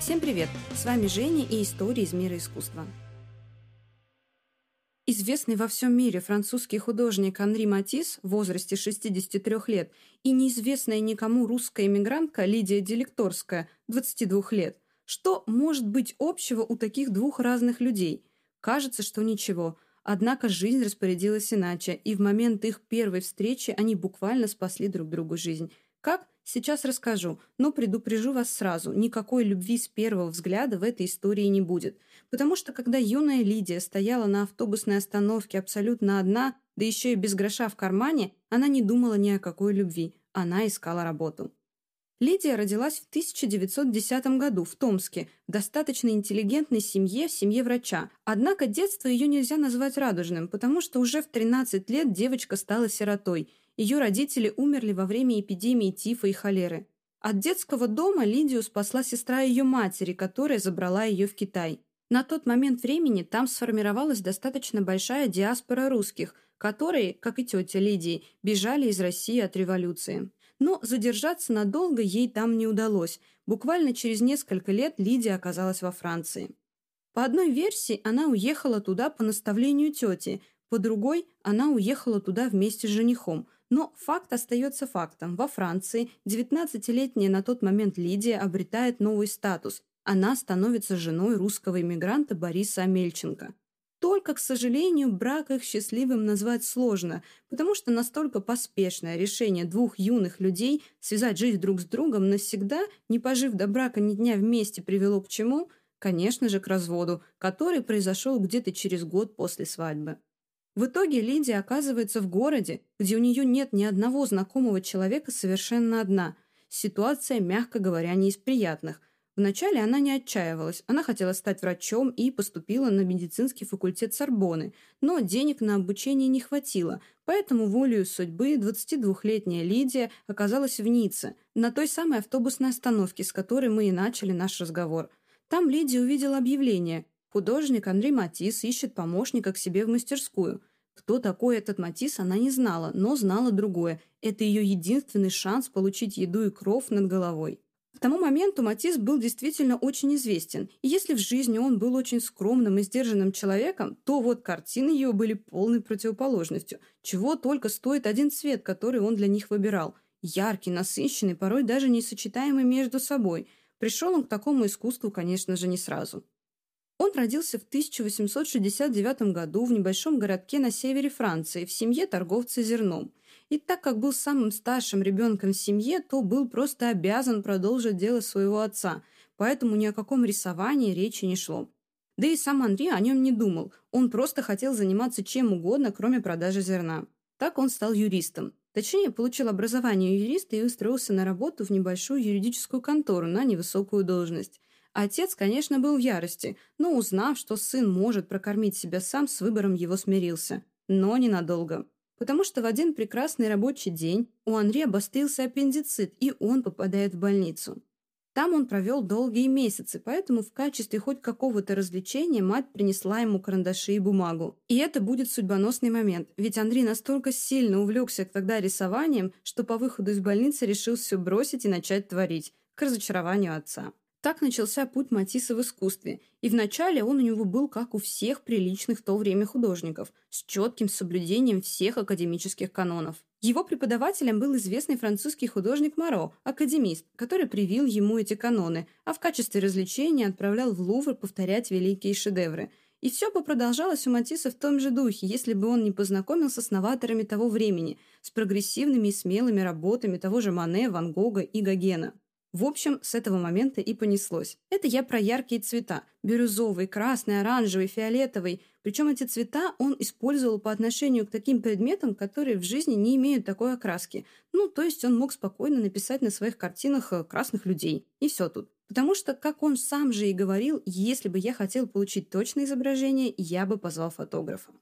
Всем привет! С вами Женя и истории из мира искусства. Известный во всем мире французский художник Анри Матис в возрасте 63 лет и неизвестная никому русская эмигрантка Лидия Делекторская, 22 лет. Что может быть общего у таких двух разных людей? Кажется, что ничего. Однако жизнь распорядилась иначе, и в момент их первой встречи они буквально спасли друг другу жизнь. Как? Сейчас расскажу, но предупрежу вас сразу, никакой любви с первого взгляда в этой истории не будет. Потому что когда юная Лидия стояла на автобусной остановке абсолютно одна, да еще и без гроша в кармане, она не думала ни о какой любви, она искала работу. Лидия родилась в 1910 году в Томске, в достаточно интеллигентной семье, в семье врача. Однако детство ее нельзя назвать радужным, потому что уже в 13 лет девочка стала сиротой – ее родители умерли во время эпидемии тифа и холеры. От детского дома Лидию спасла сестра ее матери, которая забрала ее в Китай. На тот момент времени там сформировалась достаточно большая диаспора русских, которые, как и тетя Лидии, бежали из России от революции. Но задержаться надолго ей там не удалось. Буквально через несколько лет Лидия оказалась во Франции. По одной версии, она уехала туда по наставлению тети, по другой, она уехала туда вместе с женихом – но факт остается фактом. Во Франции 19-летняя на тот момент Лидия обретает новый статус. Она становится женой русского иммигранта Бориса Амельченко. Только, к сожалению, брак их счастливым назвать сложно, потому что настолько поспешное решение двух юных людей связать жизнь друг с другом навсегда, не пожив до брака ни дня вместе, привело к чему? Конечно же, к разводу, который произошел где-то через год после свадьбы. В итоге Лидия оказывается в городе, где у нее нет ни одного знакомого человека совершенно одна. Ситуация, мягко говоря, не из приятных. Вначале она не отчаивалась, она хотела стать врачом и поступила на медицинский факультет Сорбоны, но денег на обучение не хватило, поэтому волею судьбы 22-летняя Лидия оказалась в Ницце, на той самой автобусной остановке, с которой мы и начали наш разговор. Там Лидия увидела объявление Художник Андрей Матис ищет помощника к себе в мастерскую. Кто такой этот Матис, она не знала, но знала другое. Это ее единственный шанс получить еду и кров над головой. К тому моменту Матис был действительно очень известен, и если в жизни он был очень скромным и сдержанным человеком, то вот картины его были полной противоположностью. Чего только стоит один цвет, который он для них выбирал. Яркий, насыщенный, порой даже несочетаемый между собой. Пришел он к такому искусству, конечно же, не сразу. Он родился в 1869 году в небольшом городке на севере Франции в семье торговца зерном. И так как был самым старшим ребенком в семье, то был просто обязан продолжить дело своего отца, поэтому ни о каком рисовании речи не шло. Да и сам Андрей о нем не думал, он просто хотел заниматься чем угодно, кроме продажи зерна. Так он стал юристом. Точнее, получил образование юриста и устроился на работу в небольшую юридическую контору на невысокую должность. Отец, конечно, был в ярости, но узнав, что сын может прокормить себя сам, с выбором его смирился. Но ненадолго. Потому что в один прекрасный рабочий день у Андрея обострился аппендицит, и он попадает в больницу. Там он провел долгие месяцы, поэтому в качестве хоть какого-то развлечения мать принесла ему карандаши и бумагу. И это будет судьбоносный момент, ведь Андрей настолько сильно увлекся тогда рисованием, что по выходу из больницы решил все бросить и начать творить, к разочарованию отца. Так начался путь Матисса в искусстве, и вначале он у него был как у всех приличных в то время художников, с четким соблюдением всех академических канонов. Его преподавателем был известный французский художник Моро, академист, который привил ему эти каноны, а в качестве развлечения отправлял в Лувр повторять великие шедевры. И все бы продолжалось у Матисса в том же духе, если бы он не познакомился с новаторами того времени, с прогрессивными и смелыми работами того же Мане, Ван Гога и Гогена. В общем, с этого момента и понеслось. Это я про яркие цвета. Бирюзовый, красный, оранжевый, фиолетовый. Причем эти цвета он использовал по отношению к таким предметам, которые в жизни не имеют такой окраски. Ну, то есть он мог спокойно написать на своих картинах э, красных людей. И все тут. Потому что, как он сам же и говорил, если бы я хотел получить точное изображение, я бы позвал фотографа.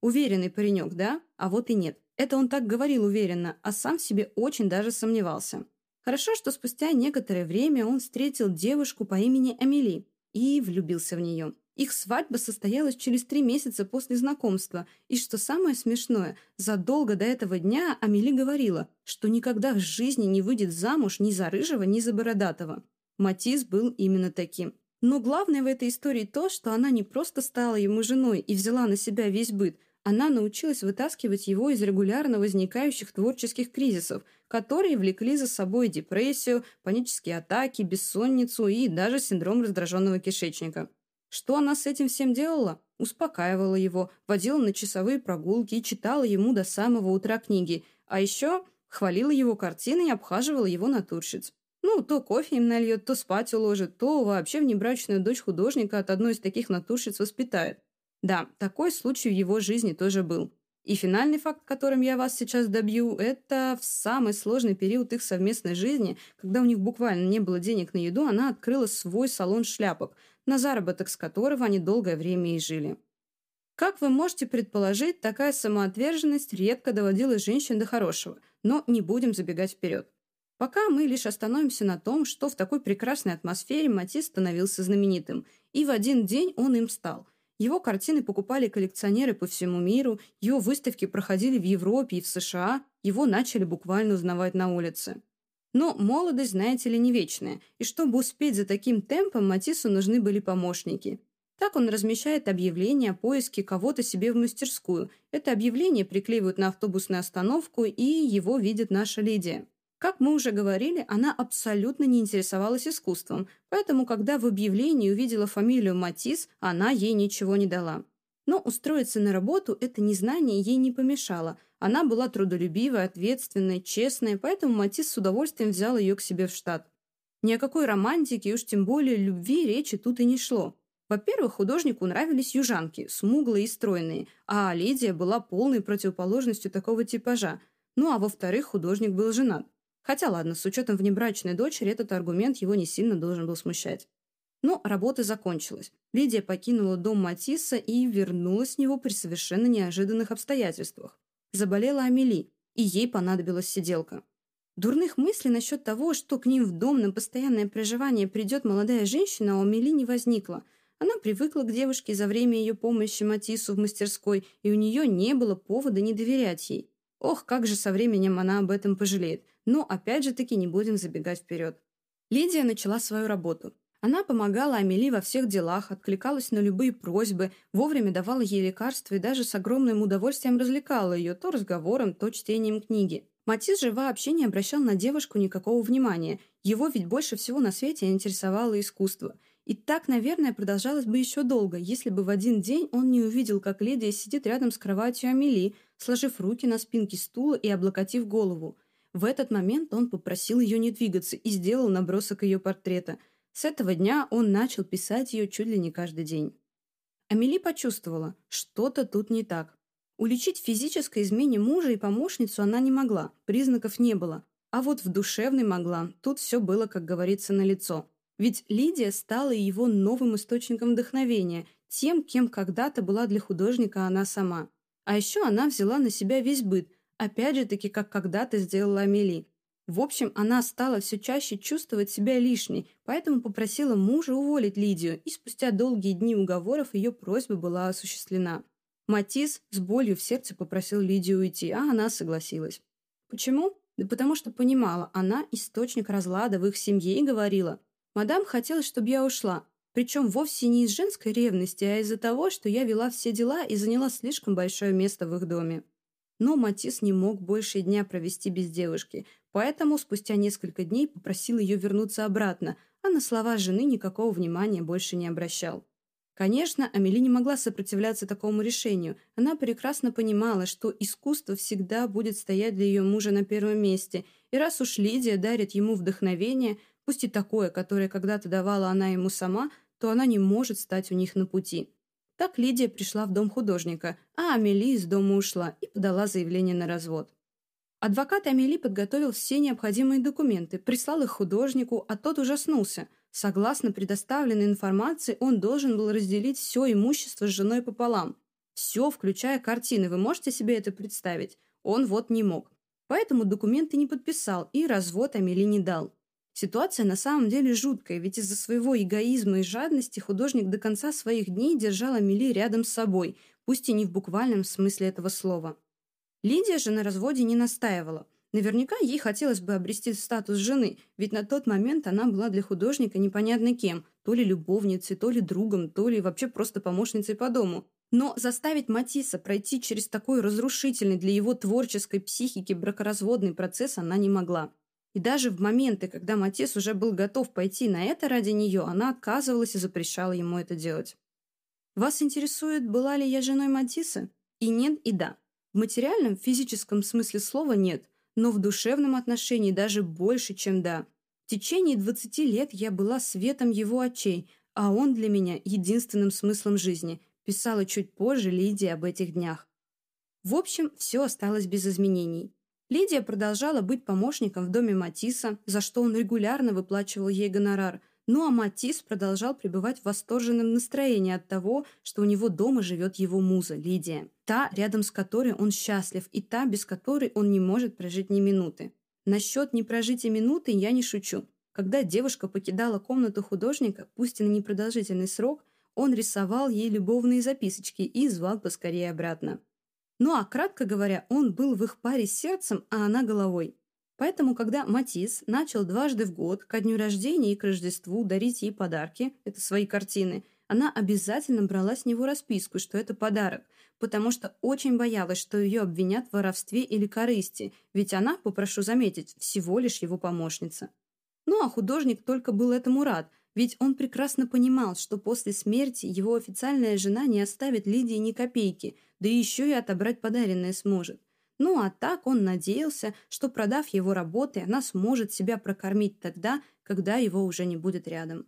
Уверенный паренек, да? А вот и нет. Это он так говорил уверенно, а сам в себе очень даже сомневался. Хорошо, что спустя некоторое время он встретил девушку по имени Амели и влюбился в нее. Их свадьба состоялась через три месяца после знакомства, и, что самое смешное, задолго до этого дня Амели говорила, что никогда в жизни не выйдет замуж ни за рыжего, ни за бородатого. Матис был именно таким. Но главное в этой истории то, что она не просто стала ему женой и взяла на себя весь быт, она научилась вытаскивать его из регулярно возникающих творческих кризисов, которые влекли за собой депрессию, панические атаки, бессонницу и даже синдром раздраженного кишечника. Что она с этим всем делала? Успокаивала его, водила на часовые прогулки и читала ему до самого утра книги, а еще хвалила его картины и обхаживала его натурщиц. Ну, то кофе им нальет, то спать уложит, то вообще внебрачную дочь художника от одной из таких натурщиц воспитает. Да, такой случай в его жизни тоже был. И финальный факт, которым я вас сейчас добью, это в самый сложный период их совместной жизни, когда у них буквально не было денег на еду, она открыла свой салон шляпок, на заработок с которого они долгое время и жили. Как вы можете предположить, такая самоотверженность редко доводила женщин до хорошего, но не будем забегать вперед. Пока мы лишь остановимся на том, что в такой прекрасной атмосфере Матис становился знаменитым, и в один день он им стал – его картины покупали коллекционеры по всему миру, его выставки проходили в Европе и в США, его начали буквально узнавать на улице. Но молодость, знаете ли, не вечная, и чтобы успеть за таким темпом, Матису нужны были помощники. Так он размещает объявление о поиске кого-то себе в мастерскую. Это объявление приклеивают на автобусную остановку, и его видит наша Лидия. Как мы уже говорили, она абсолютно не интересовалась искусством, поэтому, когда в объявлении увидела фамилию Матис, она ей ничего не дала. Но устроиться на работу это незнание ей не помешало. Она была трудолюбивой, ответственной, честной, поэтому Матис с удовольствием взял ее к себе в штат. Ни о какой романтике, уж тем более любви речи тут и не шло. Во-первых, художнику нравились южанки, смуглые и стройные, а Лидия была полной противоположностью такого типажа. Ну а во-вторых, художник был женат. Хотя ладно, с учетом внебрачной дочери этот аргумент его не сильно должен был смущать. Но работа закончилась. Лидия покинула дом Матисса и вернулась с него при совершенно неожиданных обстоятельствах. Заболела Амели, и ей понадобилась сиделка. Дурных мыслей насчет того, что к ним в дом на постоянное проживание придет молодая женщина, у Амели не возникло. Она привыкла к девушке за время ее помощи Матису в мастерской, и у нее не было повода не доверять ей. Ох, как же со временем она об этом пожалеет. Но опять же таки не будем забегать вперед. Лидия начала свою работу. Она помогала Амели во всех делах, откликалась на любые просьбы, вовремя давала ей лекарства и даже с огромным удовольствием развлекала ее то разговором, то чтением книги. Матис же вообще не обращал на девушку никакого внимания. Его ведь больше всего на свете интересовало искусство. И так, наверное, продолжалось бы еще долго, если бы в один день он не увидел, как Лидия сидит рядом с кроватью Амели, сложив руки на спинке стула и облокотив голову. В этот момент он попросил ее не двигаться и сделал набросок ее портрета. С этого дня он начал писать ее чуть ли не каждый день. Амели почувствовала, что-то тут не так. Уличить в физической измене мужа и помощницу она не могла, признаков не было. А вот в душевной могла, тут все было, как говорится, на лицо. Ведь Лидия стала его новым источником вдохновения, тем, кем когда-то была для художника она сама. А еще она взяла на себя весь быт, Опять же таки, как когда-то сделала Амели. В общем, она стала все чаще чувствовать себя лишней, поэтому попросила мужа уволить Лидию, и спустя долгие дни уговоров ее просьба была осуществлена. Матис с болью в сердце попросил Лидию уйти, а она согласилась. Почему? Да потому что понимала, она источник разлада в их семье и говорила, «Мадам хотела, чтобы я ушла, причем вовсе не из женской ревности, а из-за того, что я вела все дела и заняла слишком большое место в их доме». Но Матис не мог больше дня провести без девушки, поэтому спустя несколько дней попросил ее вернуться обратно, а на слова жены никакого внимания больше не обращал. Конечно, Амели не могла сопротивляться такому решению. Она прекрасно понимала, что искусство всегда будет стоять для ее мужа на первом месте, и раз уж Лидия дарит ему вдохновение, пусть и такое, которое когда-то давала она ему сама, то она не может стать у них на пути. Так Лидия пришла в дом художника, а Амели из дома ушла и подала заявление на развод. Адвокат Амели подготовил все необходимые документы, прислал их художнику, а тот ужаснулся. Согласно предоставленной информации, он должен был разделить все имущество с женой пополам. Все, включая картины. Вы можете себе это представить? Он вот не мог. Поэтому документы не подписал и развод Амели не дал. Ситуация на самом деле жуткая, ведь из-за своего эгоизма и жадности художник до конца своих дней держал Амели рядом с собой, пусть и не в буквальном смысле этого слова. Лидия же на разводе не настаивала. Наверняка ей хотелось бы обрести статус жены, ведь на тот момент она была для художника непонятно кем, то ли любовницей, то ли другом, то ли вообще просто помощницей по дому. Но заставить Матисса пройти через такой разрушительный для его творческой психики бракоразводный процесс она не могла. И даже в моменты, когда Матисс уже был готов пойти на это ради нее, она отказывалась и запрещала ему это делать. Вас интересует, была ли я женой Матисса? И нет, и да. В материальном, физическом смысле слова нет, но в душевном отношении даже больше, чем да. В течение 20 лет я была светом его очей, а он для меня единственным смыслом жизни, писала чуть позже Лидия об этих днях. В общем, все осталось без изменений. Лидия продолжала быть помощником в доме Матисса, за что он регулярно выплачивал ей гонорар – ну а Матис продолжал пребывать в восторженном настроении от того, что у него дома живет его муза Лидия. Та, рядом с которой он счастлив, и та, без которой он не может прожить ни минуты. Насчет не прожития минуты я не шучу. Когда девушка покидала комнату художника, пусть и на непродолжительный срок, он рисовал ей любовные записочки и звал поскорее обратно. Ну а кратко говоря, он был в их паре сердцем, а она головой. Поэтому, когда Матис начал дважды в год, ко дню рождения и к Рождеству, дарить ей подарки, это свои картины, она обязательно брала с него расписку, что это подарок, потому что очень боялась, что ее обвинят в воровстве или корысти, ведь она, попрошу заметить, всего лишь его помощница. Ну а художник только был этому рад, ведь он прекрасно понимал, что после смерти его официальная жена не оставит Лидии ни копейки, да еще и отобрать подаренное сможет. Ну а так он надеялся, что продав его работы, она сможет себя прокормить тогда, когда его уже не будет рядом.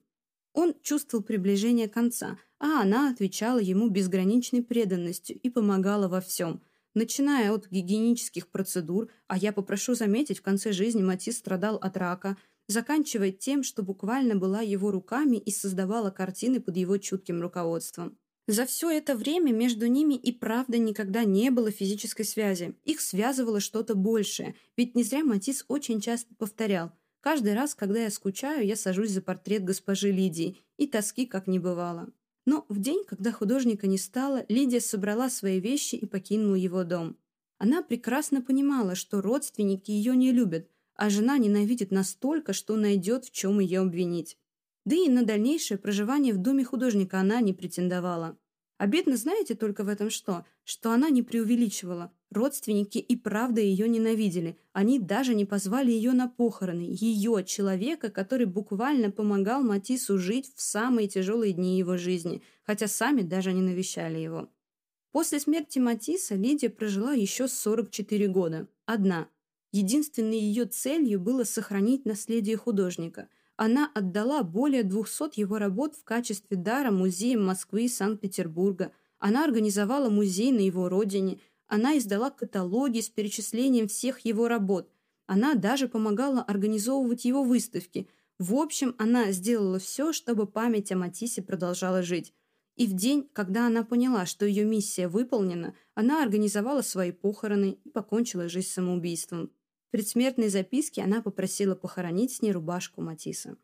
Он чувствовал приближение конца, а она отвечала ему безграничной преданностью и помогала во всем, начиная от гигиенических процедур, а я попрошу заметить, в конце жизни Матис страдал от рака, заканчивая тем, что буквально была его руками и создавала картины под его чутким руководством. За все это время между ними и правда никогда не было физической связи. Их связывало что-то большее, ведь не зря Матис очень часто повторял «Каждый раз, когда я скучаю, я сажусь за портрет госпожи Лидии, и тоски как не бывало». Но в день, когда художника не стало, Лидия собрала свои вещи и покинула его дом. Она прекрасно понимала, что родственники ее не любят, а жена ненавидит настолько, что найдет, в чем ее обвинить. Да и на дальнейшее проживание в доме художника она не претендовала. Обидно, знаете только в этом что? Что она не преувеличивала. Родственники и правда ее ненавидели. Они даже не позвали ее на похороны. Ее, человека, который буквально помогал Матису жить в самые тяжелые дни его жизни, хотя сами даже не навещали его. После смерти Матисса Лидия прожила еще 44 года. Одна. Единственной ее целью было сохранить наследие художника – она отдала более 200 его работ в качестве дара музеям Москвы и Санкт-Петербурга. Она организовала музей на его родине. Она издала каталоги с перечислением всех его работ. Она даже помогала организовывать его выставки. В общем, она сделала все, чтобы память о Матиссе продолжала жить. И в день, когда она поняла, что ее миссия выполнена, она организовала свои похороны и покончила жизнь самоубийством. В предсмертной записке она попросила похоронить с ней рубашку Матисса.